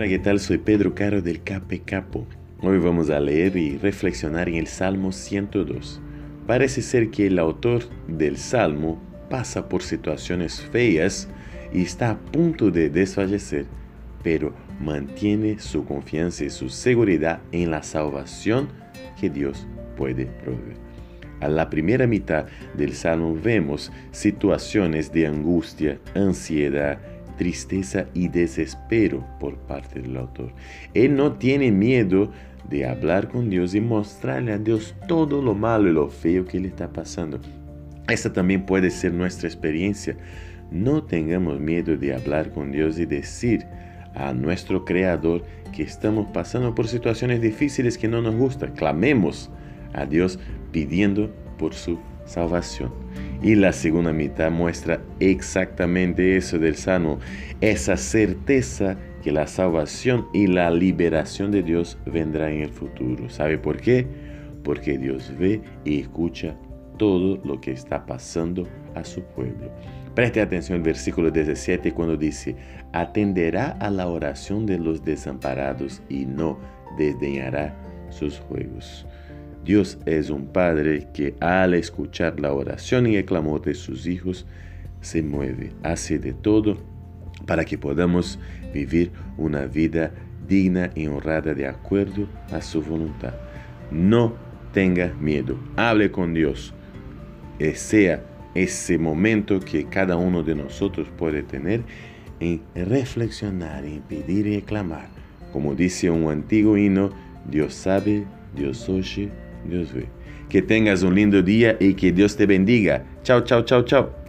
Hola, ¿qué tal? Soy Pedro Caro del Cape Capo. Hoy vamos a leer y reflexionar en el Salmo 102. Parece ser que el autor del Salmo pasa por situaciones feas y está a punto de desfallecer, pero mantiene su confianza y su seguridad en la salvación que Dios puede proveer. A la primera mitad del Salmo vemos situaciones de angustia, ansiedad, tristeza y desespero por parte del autor. Él no tiene miedo de hablar con Dios y mostrarle a Dios todo lo malo y lo feo que le está pasando. Esta también puede ser nuestra experiencia. No tengamos miedo de hablar con Dios y decir a nuestro Creador que estamos pasando por situaciones difíciles que no nos gustan. Clamemos a Dios pidiendo por su salvación. Y la segunda mitad muestra exactamente eso del Salmo, esa certeza que la salvación y la liberación de Dios vendrá en el futuro. ¿Sabe por qué? Porque Dios ve y escucha todo lo que está pasando a su pueblo. Preste atención al versículo 17 cuando dice, atenderá a la oración de los desamparados y no desdeñará sus juegos. Dios es un Padre que al escuchar la oración y el clamor de sus hijos, se mueve, hace de todo para que podamos vivir una vida digna y honrada de acuerdo a su voluntad. No tenga miedo, hable con Dios, eh, sea ese momento que cada uno de nosotros puede tener en reflexionar, en pedir y clamar. Como dice un antiguo himno, Dios sabe, Dios oye, Dios ve. Que tengas un lindo día y que Dios te bendiga. Chao, chao, chao, chao.